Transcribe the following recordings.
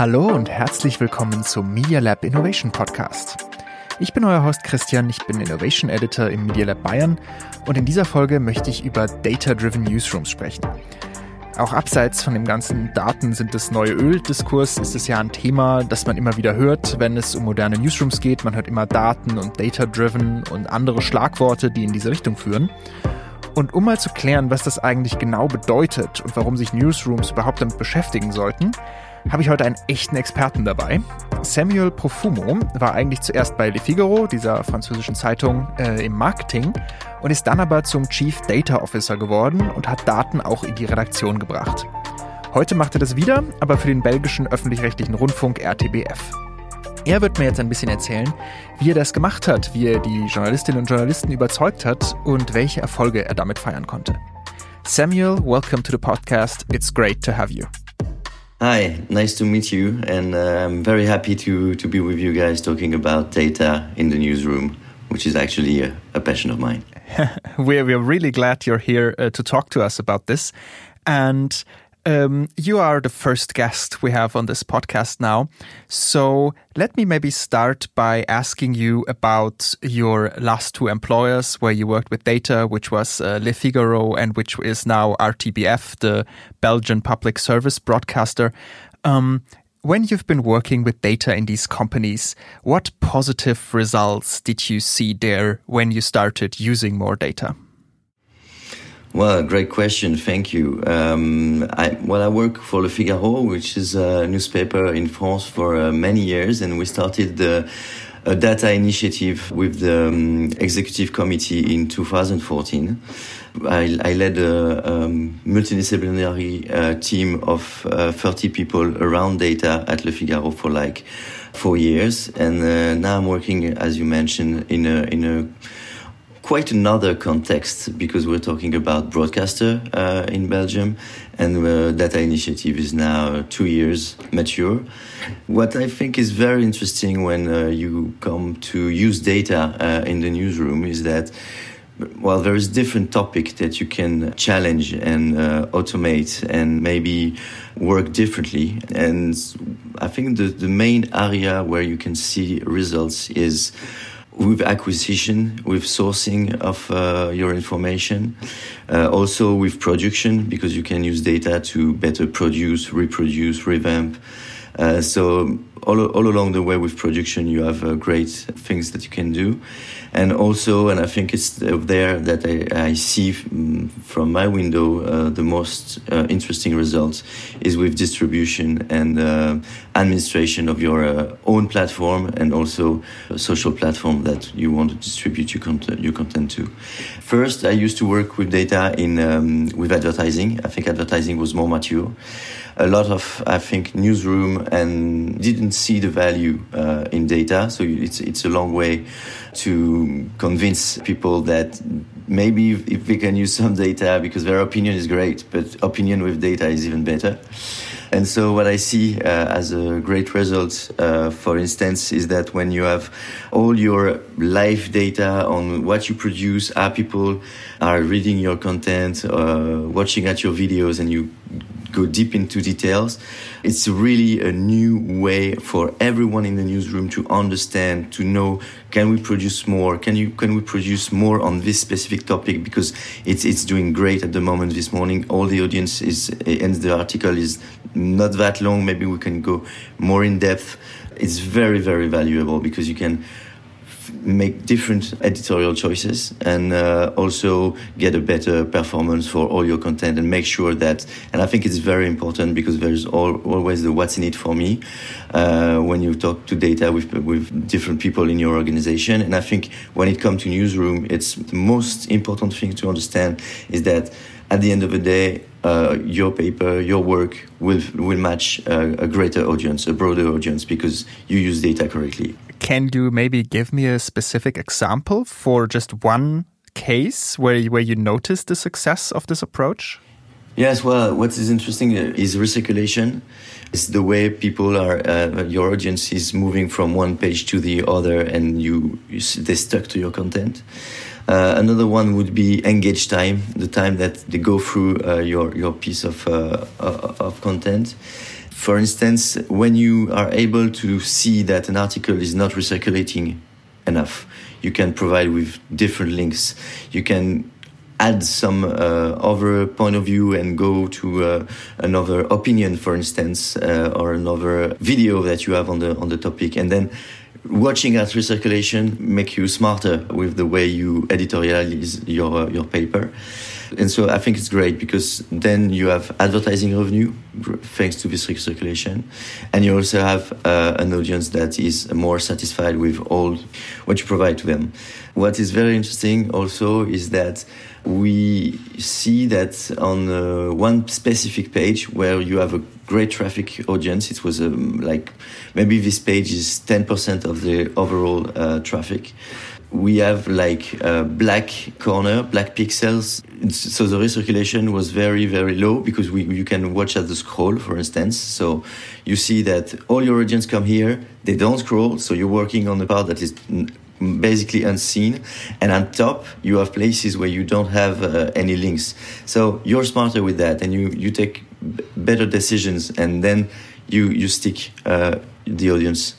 Hallo und herzlich willkommen zum Media Lab Innovation Podcast. Ich bin euer Host Christian, ich bin Innovation Editor im Media Lab Bayern und in dieser Folge möchte ich über Data-Driven Newsrooms sprechen. Auch abseits von dem ganzen Daten sind das neue Öl-Diskurs ist es ja ein Thema, das man immer wieder hört, wenn es um moderne Newsrooms geht. Man hört immer Daten und Data-Driven und andere Schlagworte, die in diese Richtung führen. Und um mal zu klären, was das eigentlich genau bedeutet und warum sich Newsrooms überhaupt damit beschäftigen sollten, habe ich heute einen echten Experten dabei. Samuel Profumo war eigentlich zuerst bei Le Figaro, dieser französischen Zeitung, äh, im Marketing und ist dann aber zum Chief Data Officer geworden und hat Daten auch in die Redaktion gebracht. Heute macht er das wieder, aber für den belgischen öffentlich-rechtlichen Rundfunk RTBF. Er wird mir jetzt ein bisschen erzählen, wie er das gemacht hat, wie er die Journalistinnen und Journalisten überzeugt hat und welche Erfolge er damit feiern konnte. Samuel, welcome to the podcast. It's great to have you. Hi, nice to meet you, and uh, I'm very happy to, to be with you guys talking about data in the newsroom, which is actually a, a passion of mine. we're, we're really glad you're here uh, to talk to us about this. And um, you are the first guest we have on this podcast now. So let me maybe start by asking you about your last two employers where you worked with data, which was uh, Le Figaro and which is now RTBF, the Belgian public service broadcaster. Um, when you've been working with data in these companies, what positive results did you see there when you started using more data? Well, great question. Thank you. Um, I, well, I work for Le Figaro, which is a newspaper in France for uh, many years, and we started the a data initiative with the um, executive committee in 2014. I, I led a um, multidisciplinary uh, team of uh, 30 people around data at Le Figaro for like four years, and uh, now I'm working, as you mentioned, in a in a quite another context because we're talking about broadcaster uh, in Belgium, and uh, Data Initiative is now two years mature. What I think is very interesting when uh, you come to use data uh, in the newsroom is that well, there is different topic that you can challenge and uh, automate and maybe work differently. And I think the, the main area where you can see results is with acquisition, with sourcing of uh, your information, uh, also with production, because you can use data to better produce, reproduce, revamp. Uh, so all, all along the way with production, you have uh, great things that you can do. And also, and I think it's there that I, I see from my window uh, the most uh, interesting results is with distribution and uh, administration of your uh, own platform and also a social platform that you want to distribute your content, your content to. First, I used to work with data in um, with advertising. I think advertising was more mature a lot of I think newsroom and didn't see the value uh, in data. So it's it's a long way to convince people that maybe if we can use some data because their opinion is great, but opinion with data is even better. And so what I see uh, as a great result, uh, for instance, is that when you have all your live data on what you produce, how people are reading your content, uh, watching at your videos, and you go deep into details. It's really a new way for everyone in the newsroom to understand, to know, can we produce more? Can you, can we produce more on this specific topic? Because it's, it's doing great at the moment this morning. All the audience is, and the article is not that long. Maybe we can go more in depth. It's very, very valuable because you can make different editorial choices and uh, also get a better performance for all your content and make sure that and i think it's very important because there's all, always the what's in it for me uh, when you talk to data with, with different people in your organization and i think when it comes to newsroom it's the most important thing to understand is that at the end of the day uh, your paper, your work will will match uh, a greater audience, a broader audience, because you use data correctly. Can you maybe give me a specific example for just one case where you, where you noticed the success of this approach? Yes, well, what is interesting is recirculation. It's the way people are, uh, your audience is moving from one page to the other, and you, you they stuck to your content. Uh, another one would be engage time, the time that they go through uh, your your piece of uh, of content For instance, when you are able to see that an article is not recirculating enough, you can provide with different links. You can add some uh, other point of view and go to uh, another opinion, for instance, uh, or another video that you have on the on the topic, and then watching that recirculation make you smarter with the way you editorialize your your paper. And so I think it's great because then you have advertising revenue thanks to this recirculation, and you also have uh, an audience that is more satisfied with all what you provide to them. What is very interesting also is that we see that on uh, one specific page where you have a great traffic audience, it was um, like maybe this page is 10% of the overall uh, traffic. We have like a black corner, black pixels. So the recirculation was very, very low because we, you can watch at the scroll, for instance. So you see that all your audience come here, they don't scroll. So you're working on the part that is basically unseen. And on top, you have places where you don't have uh, any links. So you're smarter with that, and you you take better decisions, and then you you stick uh, the audience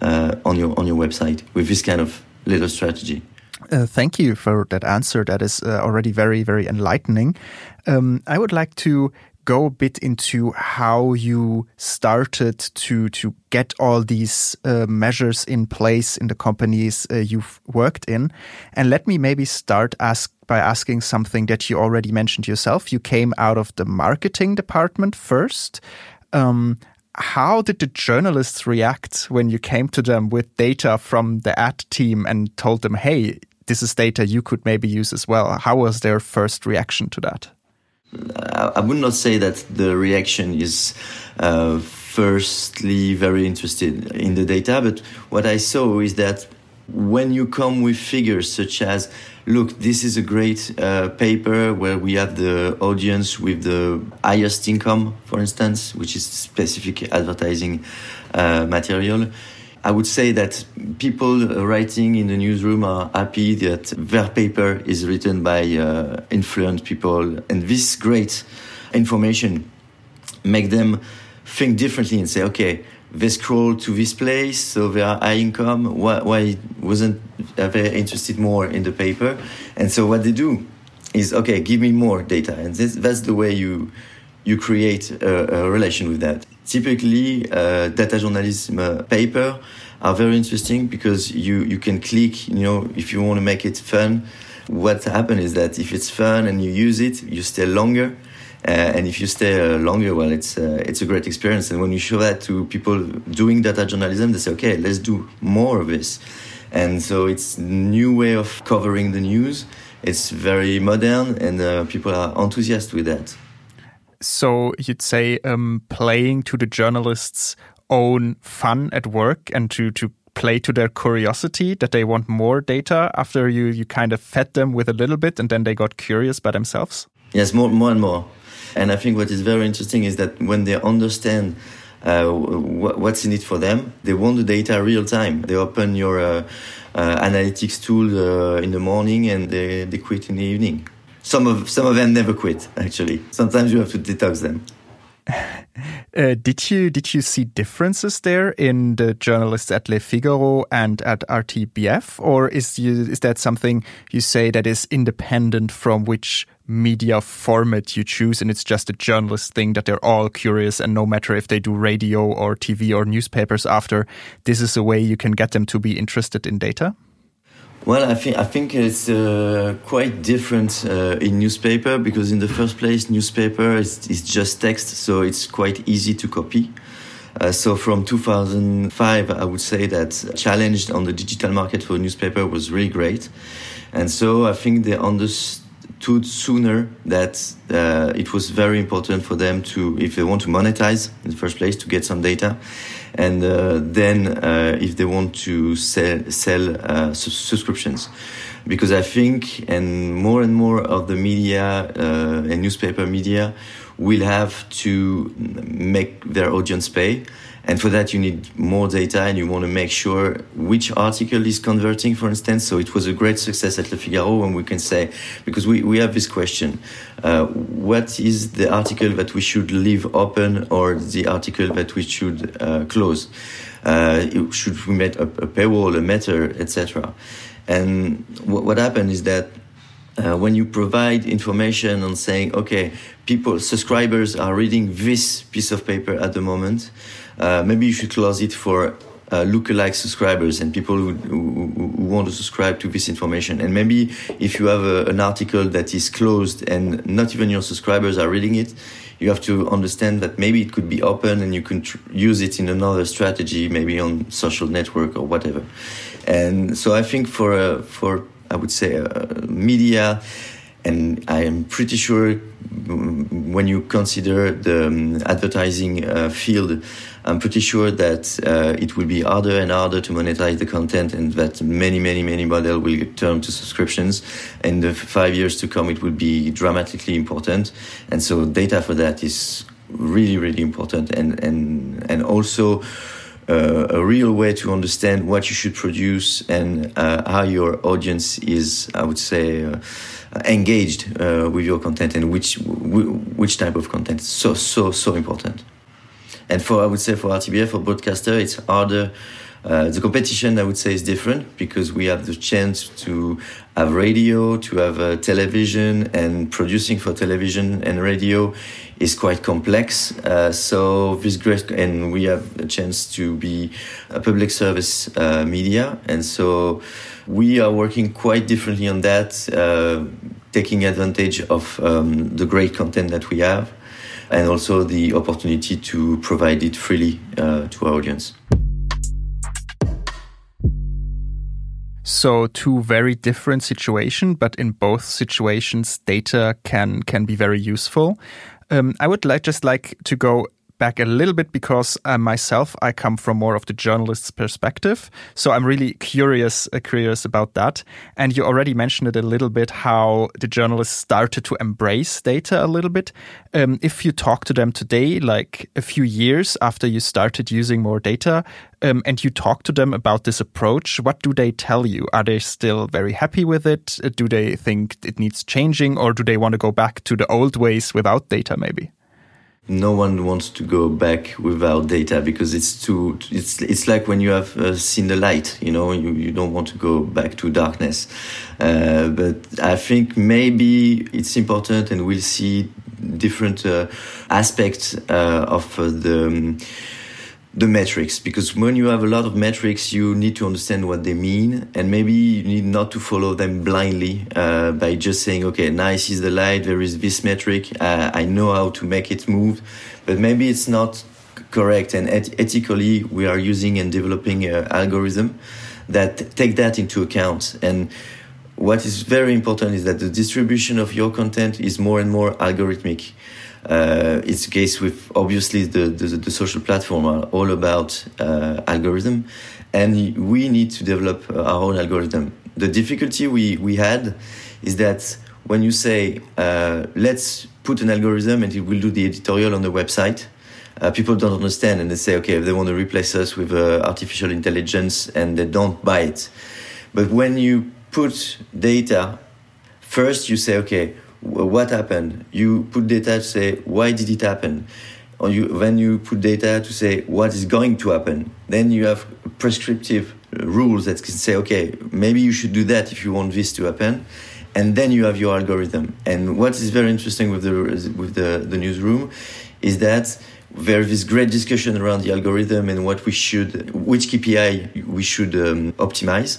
uh, on your on your website with this kind of little strategy. Uh, thank you for that answer. That is uh, already very, very enlightening. Um, I would like to go a bit into how you started to to get all these uh, measures in place in the companies uh, you've worked in, and let me maybe start ask by asking something that you already mentioned yourself. You came out of the marketing department first. Um, how did the journalists react when you came to them with data from the ad team and told them, "Hey, this is data you could maybe use as well"? How was their first reaction to that? I would not say that the reaction is uh, firstly very interested in the data, but what I saw is that when you come with figures such as, look, this is a great uh, paper where we have the audience with the highest income, for instance, which is specific advertising uh, material I would say that people writing in the newsroom are happy that their paper is written by uh, influent people, and this great information make them think differently and say, okay, they scroll to this place, so they are high income. Why, why wasn't they interested more in the paper? And so what they do is, okay, give me more data, and this, that's the way you you create a, a relation with that. Typically, uh, data journalism uh, paper are very interesting because you, you can click, you know, if you want to make it fun. What happens is that if it's fun and you use it, you stay longer. Uh, and if you stay uh, longer, well, it's uh, it's a great experience. And when you show that to people doing data journalism, they say, "Okay, let's do more of this." And so it's new way of covering the news. It's very modern, and uh, people are enthusiastic with that. So you'd say um, playing to the journalists' own fun at work and to to play to their curiosity that they want more data after you you kind of fed them with a little bit and then they got curious by themselves. Yes, more more and more. And I think what is very interesting is that when they understand uh, what's in it for them, they want the data real time. They open your uh, uh, analytics tool uh, in the morning and they, they quit in the evening. Some of some of them never quit. Actually, sometimes you have to detox them. Uh, did you did you see differences there in the journalists at Le Figaro and at RTBF, or is you, is that something you say that is independent from which media format you choose, and it's just a journalist thing that they're all curious, and no matter if they do radio or TV or newspapers after, this is a way you can get them to be interested in data. Well, I think I think it's uh, quite different uh, in newspaper because in the first place, newspaper is, is just text, so it's quite easy to copy. Uh, so from 2005, I would say that challenge on the digital market for newspaper was really great, and so I think they understood sooner that uh, it was very important for them to, if they want to monetize in the first place, to get some data, and uh, then uh, if they want to sell sell uh, su subscriptions, because I think, and more and more of the media uh, and newspaper media will have to make their audience pay. And for that, you need more data and you want to make sure which article is converting, for instance. So it was a great success at Le Figaro when we can say, because we, we have this question uh, what is the article that we should leave open or the article that we should uh, close? Uh, should we make a, a paywall, a meta, etc.? And what, what happened is that uh, when you provide information on saying, okay, people, subscribers are reading this piece of paper at the moment, uh, maybe you should close it for uh, lookalike subscribers and people who, who, who, want to subscribe to this information. And maybe if you have a, an article that is closed and not even your subscribers are reading it, you have to understand that maybe it could be open and you can tr- use it in another strategy, maybe on social network or whatever. And so I think for uh, for I would say uh, media, and I am pretty sure when you consider the um, advertising uh, field, I'm pretty sure that uh, it will be harder and harder to monetize the content, and that many, many, many models will turn to subscriptions. In the five years to come, it will be dramatically important, and so data for that is really, really important, and and and also. Uh, a real way to understand what you should produce and uh, how your audience is, I would say, uh, engaged uh, with your content and which which type of content. So so so important. And for I would say for RTBF for broadcaster, it's harder. Uh, the competition, I would say, is different because we have the chance to have radio, to have uh, television, and producing for television and radio is quite complex. Uh, so this great, and we have a chance to be a public service uh, media, and so we are working quite differently on that, uh, taking advantage of um, the great content that we have and also the opportunity to provide it freely uh, to our audience. So two very different situations, but in both situations, data can can be very useful. Um, I would like just like to go back a little bit because uh, myself, I come from more of the journalist's perspective. So I'm really curious, uh, curious about that. And you already mentioned it a little bit how the journalists started to embrace data a little bit. Um, if you talk to them today, like a few years after you started using more data, um, and you talk to them about this approach, what do they tell you? Are they still very happy with it? Do they think it needs changing, or do they want to go back to the old ways without data, maybe? No one wants to go back without data because it's too it's it's like when you have uh, seen the light you know you, you don't want to go back to darkness. Uh, but i think maybe it's important and we'll see different uh, aspects uh, of uh, the um, the metrics because when you have a lot of metrics you need to understand what they mean and maybe you need not to follow them blindly uh, by just saying okay nice is the light there is this metric uh, i know how to make it move. But maybe it's not correct and et- ethically we are using and developing an algorithm that take that into account. And what is very important is that the distribution of your content is more and more algorithmic uh, it's the case with obviously the, the, the social platform are all about uh, algorithm, and we need to develop our own algorithm. The difficulty we, we had is that when you say uh, let's put an algorithm and it will do the editorial on the website, uh, people don't understand and they say okay if they want to replace us with uh, artificial intelligence and they don't buy it. But when you put data, first you say okay what happened. You put data to say why did it happen, or you then you put data to say what is going to happen. Then you have prescriptive rules that can say okay maybe you should do that if you want this to happen, and then you have your algorithm. And what is very interesting with the with the, the newsroom is that there is this great discussion around the algorithm and what we should, which KPI we should um, optimize.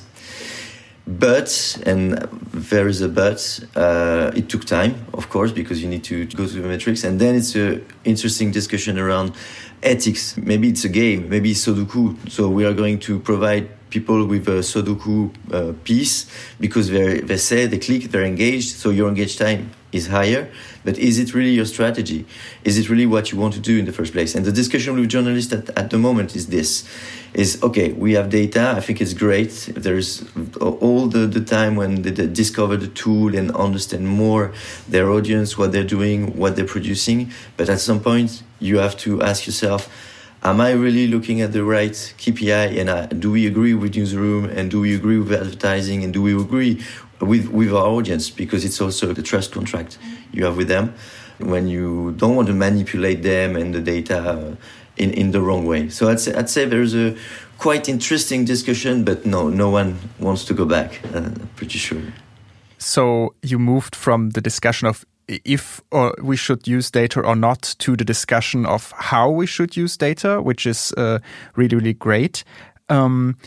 But, and there is a but, uh, it took time, of course, because you need to, go through the metrics. And then it's an interesting discussion around ethics. Maybe it's a game, maybe it's Sudoku. So we are going to provide people with a Sudoku uh, piece because they they say, they click, they're engaged, so your engaged time is higher, but is it really your strategy? Is it really what you want to do in the first place? And the discussion with journalists at, at the moment is this is okay, we have data, I think it's great. There's all the, the time when they, they discover the tool and understand more their audience, what they're doing, what they're producing. But at some point, you have to ask yourself, am I really looking at the right KPI? And uh, do we agree with newsroom? And do we agree with advertising? And do we agree with, with our audience? Because it's also the trust contract you have with them when you don't want to manipulate them and the data in, in the wrong way. So I'd say, I'd say there's a quite interesting discussion, but no, no one wants to go back. Uh, pretty sure. So you moved from the discussion of if or we should use data or not to the discussion of how we should use data, which is uh, really, really great. Um,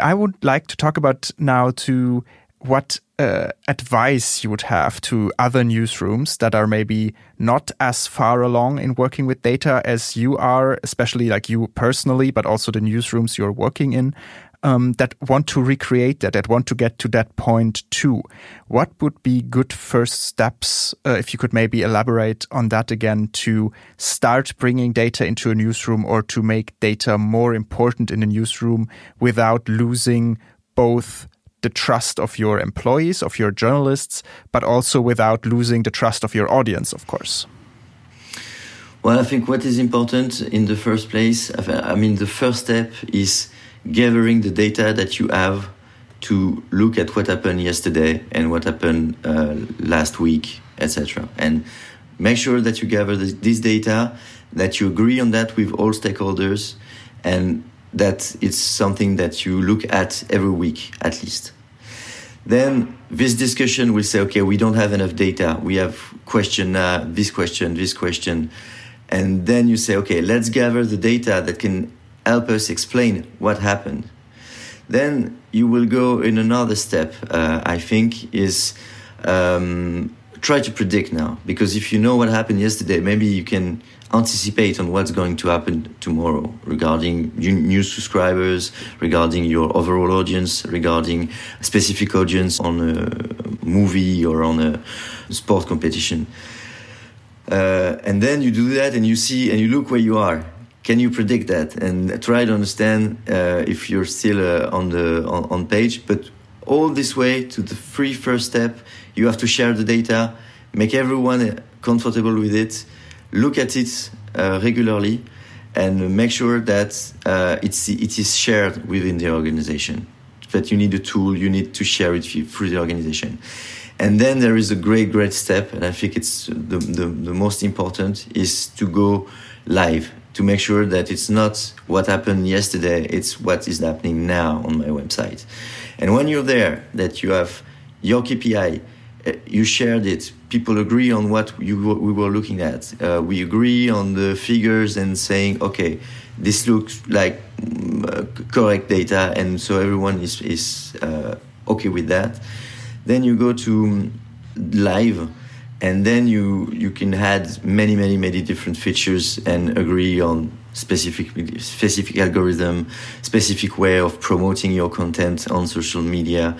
I would like to talk about now to what uh, advice you would have to other newsrooms that are maybe not as far along in working with data as you are, especially like you personally, but also the newsrooms you're working in um, that want to recreate that, that want to get to that point too. What would be good first steps, uh, if you could maybe elaborate on that again, to start bringing data into a newsroom or to make data more important in a newsroom without losing both the trust of your employees, of your journalists, but also without losing the trust of your audience, of course? Well, I think what is important in the first place, I mean, the first step is gathering the data that you have to look at what happened yesterday and what happened uh, last week, etc. And make sure that you gather this, this, data, that you agree on that with all stakeholders, and that it's something that you look at every week at least. Then this discussion will say, okay, we don't have enough data. We have question uh, this question, this question, and then you say, okay, let's gather the data that can help us explain what happened. Then you will go in another step, uh, I think, is um, try to predict now. Because if you know what happened yesterday, maybe you can anticipate on what's going to happen tomorrow regarding new subscribers, regarding your overall audience, regarding specific audience on a movie or on a sport competition. Uh, and then you do that and you see and you look where you are can you predict that and try to understand uh, if you're still uh, on the on, on, page but all this way to the free first step. You have to share the data make everyone comfortable with it look at it uh, regularly and make sure that uh, it's it is shared within the organization. That you need a tool you need to share it through the organization. And then there is a great great step and i think it's the, the, the most important is to go live to make sure that it's not what happened yesterday, it's what is happening now on my website. And when you're there, that you have your KPI, uh, you shared it, people agree on what you, we were looking at. Uh, we agree on the figures and saying, okay, this looks like uh, correct data, and so everyone is, is uh, okay with that. Then you go to live and then you you can add many many many different features and agree on specific specific algorithm specific way of promoting your content on social media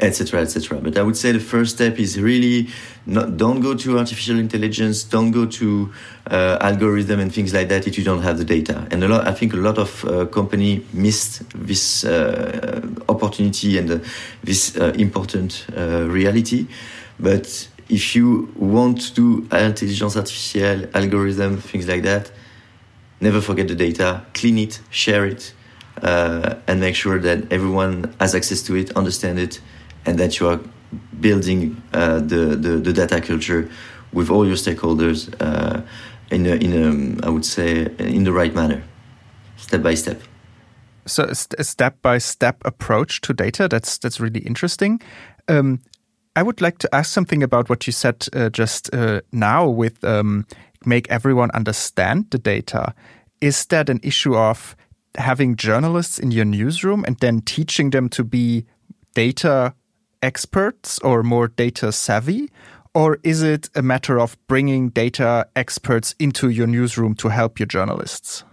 etc etc but i would say the first step is really not, don't go to artificial intelligence don't go to uh, algorithm and things like that if you don't have the data. And a lot i think a lot of uh, company missed this uh, opportunity and uh, this uh, important uh, reality. But if you want to do intelligence artificielle, algorithm, things like that, never forget the data, clean it, share it, uh, and make sure that everyone has access to it, understand it, and that you are building uh, the, the, the data culture with all your stakeholders uh, in a, in a, I would say in the right manner, step by step. So a step by step approach to data. That's that's really interesting. Um, I would like to ask something about what you said uh, just uh, now with um, make everyone understand the data. Is that an issue of having journalists in your newsroom and then teaching them to be data experts or more data savvy? Or is it a matter of bringing data experts into your newsroom to help your journalists?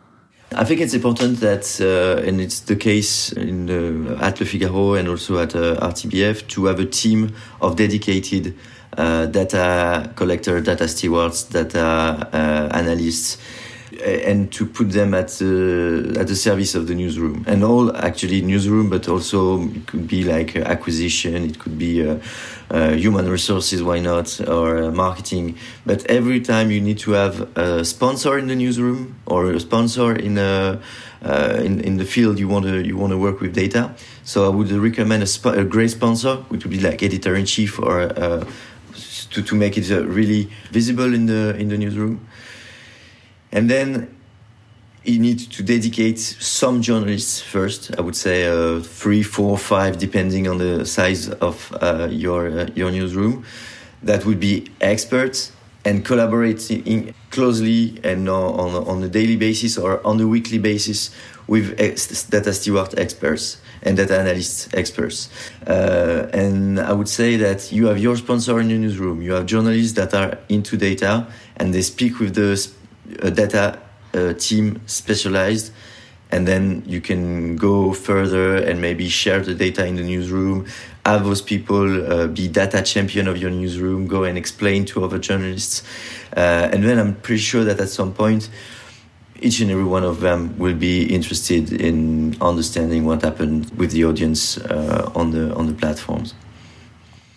I think it's important that, uh, and it's the case in at Le Figaro and also at uh, RTBF, to have a team of dedicated data collector, data stewards, data uh, analysts, and to put them at the at the service of the newsroom. And all actually newsroom but also it could be like acquisition it could be uh, uh, human resources why not or uh, marketing. But every time you need to have a sponsor in the newsroom or a sponsor in a uh, in, in the field you want to you want to work with data. So I would recommend a, a great sponsor which would be like editor in chief or uh, to, to make it uh, really visible in the in the newsroom and then you need to dedicate some journalists first. I would say uh, three, four, five, depending on the size of uh, your uh, your newsroom. That would be experts and collaborating closely and on, on a daily basis or on a weekly basis with data steward experts and data analyst experts. Uh, and I would say that you have your sponsor in your newsroom. You have journalists that are into data and they speak with the a data uh, team specialized and then you can go further and maybe share the data in the newsroom. Have those people uh, be data champion of your newsroom go and explain to other journalists. Uh, and then i'm pretty sure that at some point each and every one of them will be interested in understanding what happened with the audience uh, on the on the platforms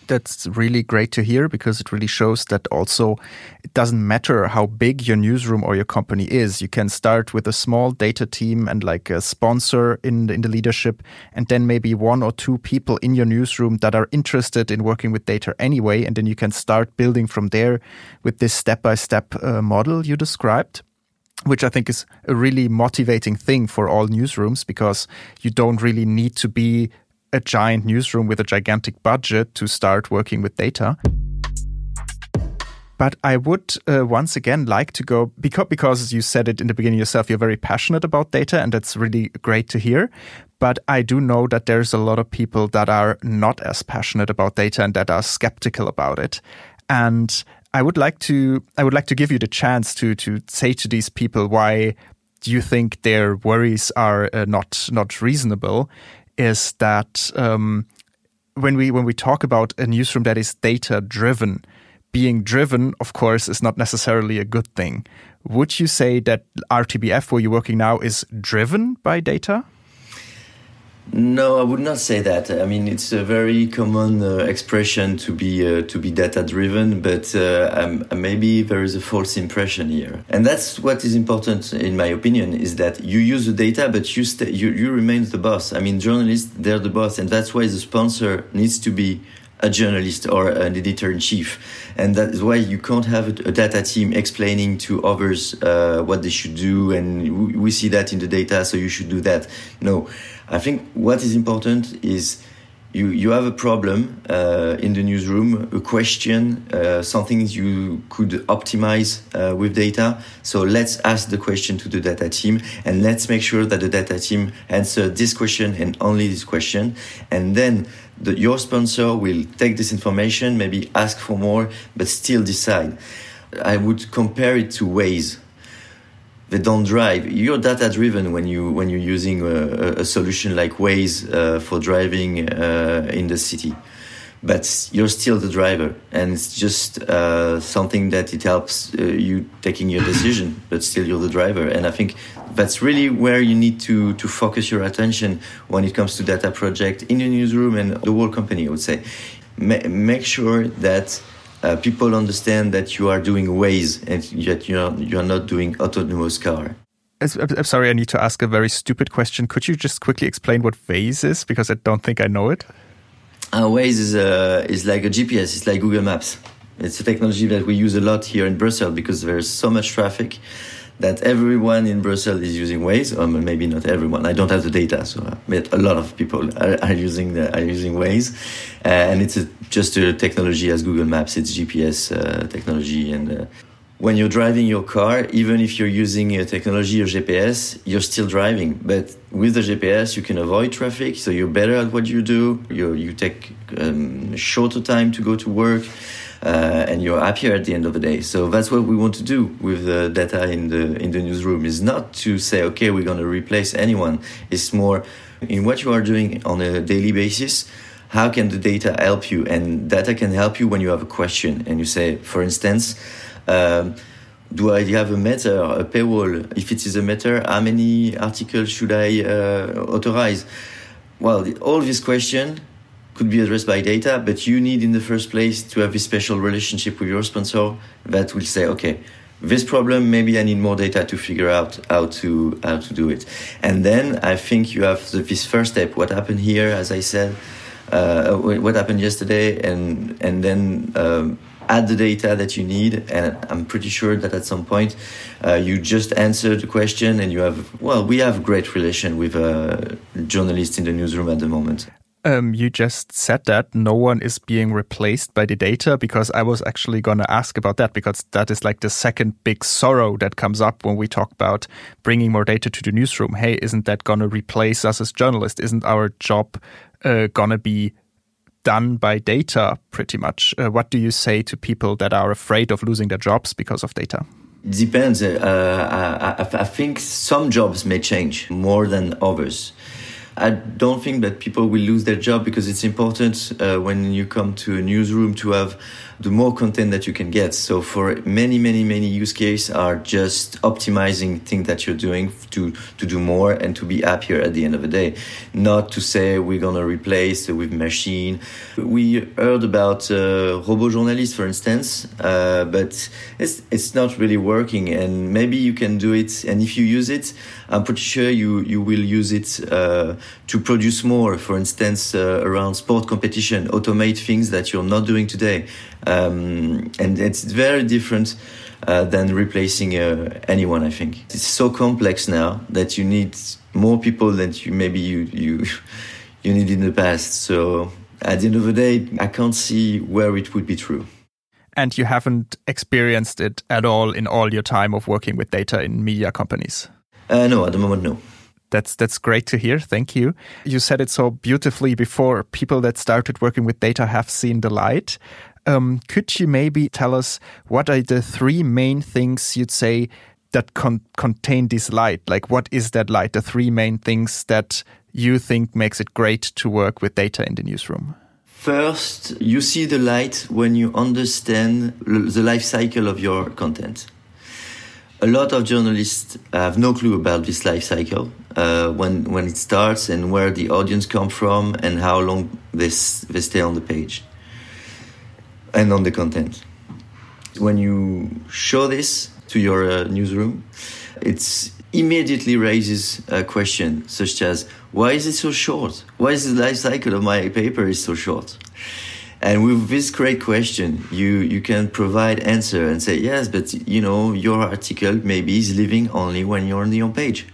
that's really great to hear because it really shows that also it doesn't matter how big your newsroom or your company is. You can start with a small data team and like a sponsor in the, in the leadership, and then maybe one or two people in your newsroom that are interested in working with data anyway. And then you can start building from there with this step by step model you described which I think is a really motivating thing for all newsrooms because you don't really need to be a giant newsroom with a gigantic budget to start working with data. But I would uh, once again like to go because because you said it in the beginning yourself. You're very passionate about data, and that's really great to hear. But I do know that there's a lot of people that are not as passionate about data and that are skeptical about it. And I would like to I would like to give you the chance to to say to these people why do you think their worries are uh, not not reasonable is that um, when we when we talk about a newsroom that is data driven, being driven, of course, is not necessarily a good thing. Would you say that RTBF, where you're working now, is driven by data? No, I would not say that. I mean, it's a very common uh, expression to be uh, to be data driven, but uh, um, maybe there is a false impression here, and that's what is important, in my opinion, is that you use the data, but you stay, you you remain the boss. I mean, journalists they're the boss, and that's why the sponsor needs to be a journalist or an editor in chief, and that is why you can't have a, data team explaining to others uh, what they should do, and we see that in the data, so you should do that. No I think what is important is you, you have a problem uh, in the newsroom, a question, uh, something you could optimize uh, with data. So let's ask the question to the data team and let's make sure that the data team answer this question and only this question. And then the, your sponsor will take this information, maybe ask for more, but still decide. I would compare it to Waze they don't drive. You're data driven when you when you're using a, a solution like Waze uh, for driving uh, in the city, but you're still the driver, and it's just uh, something that it helps uh, you taking your decision, but still you're the driver. And I think that's really where you need to to focus your attention when it comes to data project in your newsroom and the whole company. I would say, Ma make sure that uh, people understand that you are doing Waze and yet you are, you are not doing autonomous car. I'm sorry, I need to ask a very stupid question. Could you just quickly explain what Waze is? Because I don't think I know it. Uh, Waze is, uh, is like a GPS, it's like Google Maps. It's a technology that we use a lot here in Brussels because there's so much traffic that everyone in Brussels is using Waze, or maybe not everyone. I don't have the data, so but a lot of people are, are using the, are using Waze, uh, and it's a, just a technology as Google Maps. It's GPS uh, technology, and uh, when you're driving your car, even if you're using a technology or GPS, you're still driving. But with the GPS, you can avoid traffic, so you're better at what you do. You you take um, shorter time to go to work uh, and you're happier at the end of the day. So that's what we want to do with the data in the in the newsroom. Is not to say okay, we're going to replace anyone. It's more in what you are doing on a daily basis. how can the data help you? And data can help you when you have a question and you say, for instance, um, do I have a matter, a paywall? If it is a matter, how many articles should I uh, authorize? Well, all these questions could be addressed by data, but you need in the first place to have a special relationship with your sponsor that will say, okay, this problem, maybe I need more data to figure out how to how to do it. And then I think you have the, this first step. What happened here, as I said, uh, what happened yesterday, and and then. Um, add the data that you need, and I'm pretty sure that at some point uh, you just answer the question, and you have well, we have great relation with a journalist in the newsroom at the moment. Um, you just said that no one is being replaced by the data because I was actually going to ask about that because that is like the second big sorrow that comes up when we talk about bringing more data to the newsroom. Hey, isn't that going to replace us as journalists? Isn't our job uh, going to be done by data pretty much? Uh, what do you say to people that are afraid of losing their jobs because of data? Depends. Uh, I, I, think some jobs may change more than others. I don't think that people will lose their job because it's important uh, when you come to a newsroom to have the more content that you can get. So for many, many, many use cases are just optimizing things that you're doing to, to do more and to be happier at the end of the day. Not to say we're going to replace with machine. We heard about uh, robo journalists, for instance, uh, but it's, it's not really working. And maybe you can do it. And if you use it, I'm pretty sure you, you will use it uh, to produce more. For instance, uh, around sport competition, automate things that you're not doing today. Um, and it's very different uh, than replacing uh, anyone. I think it's so complex now that you need more people than you maybe you you you need in the past. So at the end of the day, I can't see where it would be true. And you haven't experienced it at all in all your time of working with data in media companies. Uh, no, at the moment, no. That's that's great to hear. Thank you. You said it so beautifully before. People that started working with data have seen the light. Um, could you maybe tell us what are the three main things you'd say that con contain this light? Like, what is that light? The three main things that you think makes it great to work with data in the newsroom? First, you see the light when you understand the life cycle of your content. A lot of journalists have no clue about this life cycle, uh, when when it starts and where the audience come from and how long they, they stay on the page and on the content. When you show this to your uh, newsroom, it immediately raises a question such as, why is it so short? Why is the life cycle of my paper is so short? And with this great question, you, you can provide answer and say, yes, but you know, your article maybe is living only when you're on the home page.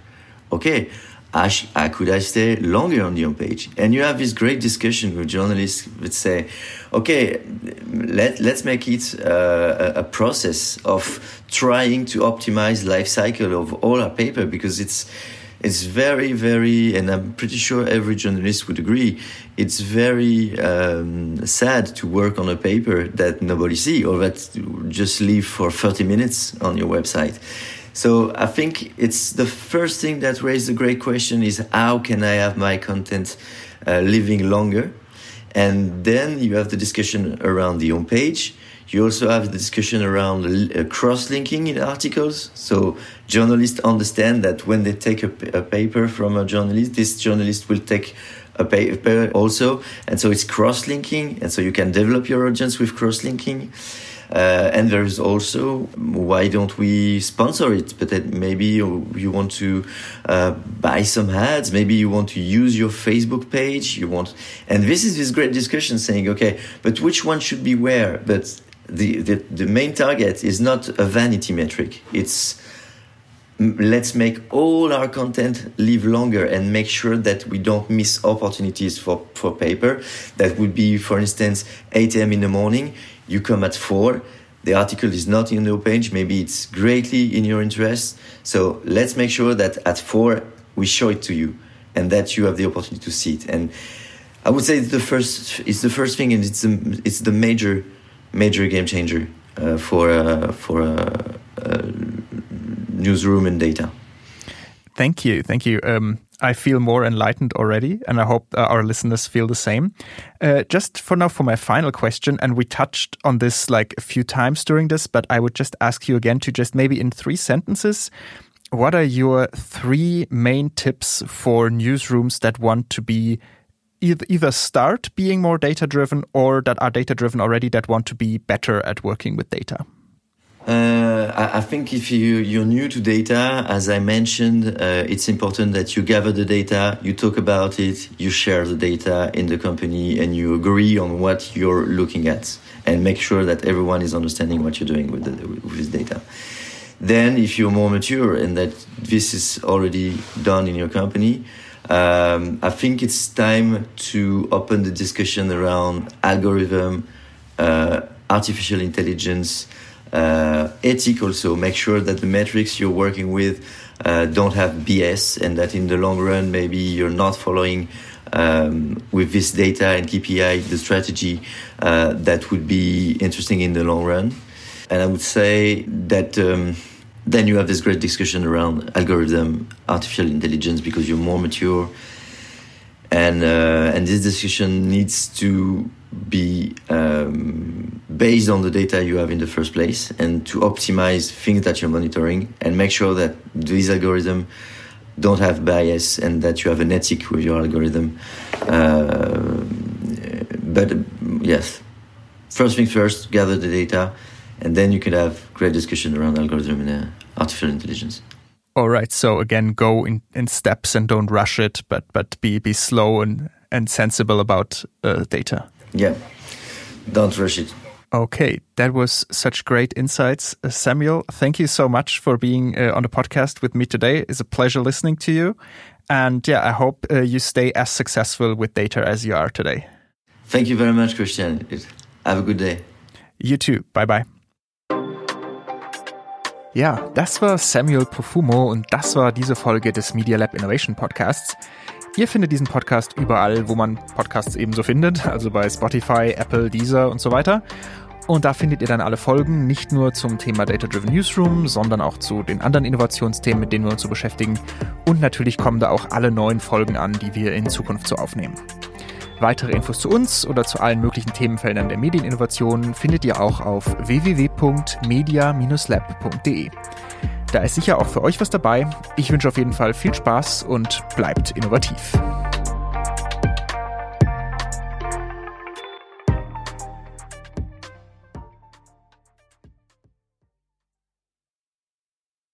Okay, I, sh- I could I stay longer on the home page? And you have this great discussion with journalists that say, okay, let, let's make it uh, a, a process of trying to optimize life cycle of all our paper because it's, it's very, very, and I'm pretty sure every journalist would agree, it's very um, sad to work on a paper that nobody see or that just leave for 30 minutes on your website. So I think it's the first thing that raised a great question is how can I have my content uh, living longer? And then you have the discussion around the homepage. You also have the discussion around uh, cross-linking in articles. So journalists understand that when they take a, a paper from a journalist, this journalist will take a paper also, and so it's cross-linking, and so you can develop your audience with cross-linking. Uh, and there's also why don't we sponsor it? But maybe you, you want to uh, buy some ads. Maybe you want to use your Facebook page. You want, and this is this great discussion saying, okay, but which one should be where? But the, the, the main target is not a vanity metric. It's let's make all our content live longer and make sure that we don't miss opportunities for, for paper. That would be, for instance, 8 a.m. in the morning you come at four the article is not in the page maybe it's greatly in your interest. So let's make sure that at four we show it to you and that you have the opportunity to see it. And i would say it's the first it's the first thing and it's the, it's the major major game changer uh, for uh, for uh, uh newsroom and data. Thank you, thank you. Um, I feel more enlightened already, and I hope uh, our listeners feel the same. Uh, just for now, for my final question, and we touched on this like a few times during this, but I would just ask you again to just maybe in three sentences, what are your three main tips for newsrooms that want to be either start being more data driven or that are data driven already that want to be better at working with data? Uh, I, think if you, you're new to data, as I mentioned, uh, it's important that you gather the data, you talk about it, you share the data in the company, and you agree on what you're looking at, and make sure that everyone is understanding what you're doing with, the, with data. Then, if you're more mature and that this is already done in your company, um, I think it's time to open the discussion around algorithm, uh, artificial intelligence, uh, ethic also. Make sure that the metrics you're working with uh, don't have BS and that in the long run, maybe you're not following um, with this data and KPI the strategy uh, that would be interesting in the long run. And I would say that um, then you have this great discussion around algorithm, artificial intelligence, because you're more mature. And, uh, and this discussion needs to be um, based on the data you have in the first place and to optimize things that you're monitoring and make sure that these algorithms don't have bias and that you have an ethic with your algorithm. Uh, but uh, yes, first thing first, gather the data, and then you can have great discussion around algorithm and uh, artificial intelligence. All right. So again, go in, in steps and don't rush it, but but be be slow and and sensible about uh, data. Yeah, don't rush it. Okay, that was such great insights, uh, Samuel. Thank you so much for being uh, on the podcast with me today. It's a pleasure listening to you, and yeah, I hope uh, you stay as successful with data as you are today. Thank you very much, Christian. Have a good day. You too. Bye bye. Ja, das war Samuel Profumo und das war diese Folge des Media Lab Innovation Podcasts. Ihr findet diesen Podcast überall, wo man Podcasts ebenso findet, also bei Spotify, Apple, Deezer und so weiter. Und da findet ihr dann alle Folgen, nicht nur zum Thema Data Driven Newsroom, sondern auch zu den anderen Innovationsthemen, mit denen wir uns so beschäftigen. Und natürlich kommen da auch alle neuen Folgen an, die wir in Zukunft so aufnehmen. Weitere Infos zu uns oder zu allen möglichen Themenfeldern der Medieninnovation findet ihr auch auf www.media-lab.de. Da ist sicher auch für euch was dabei. Ich wünsche auf jeden Fall viel Spaß und bleibt innovativ.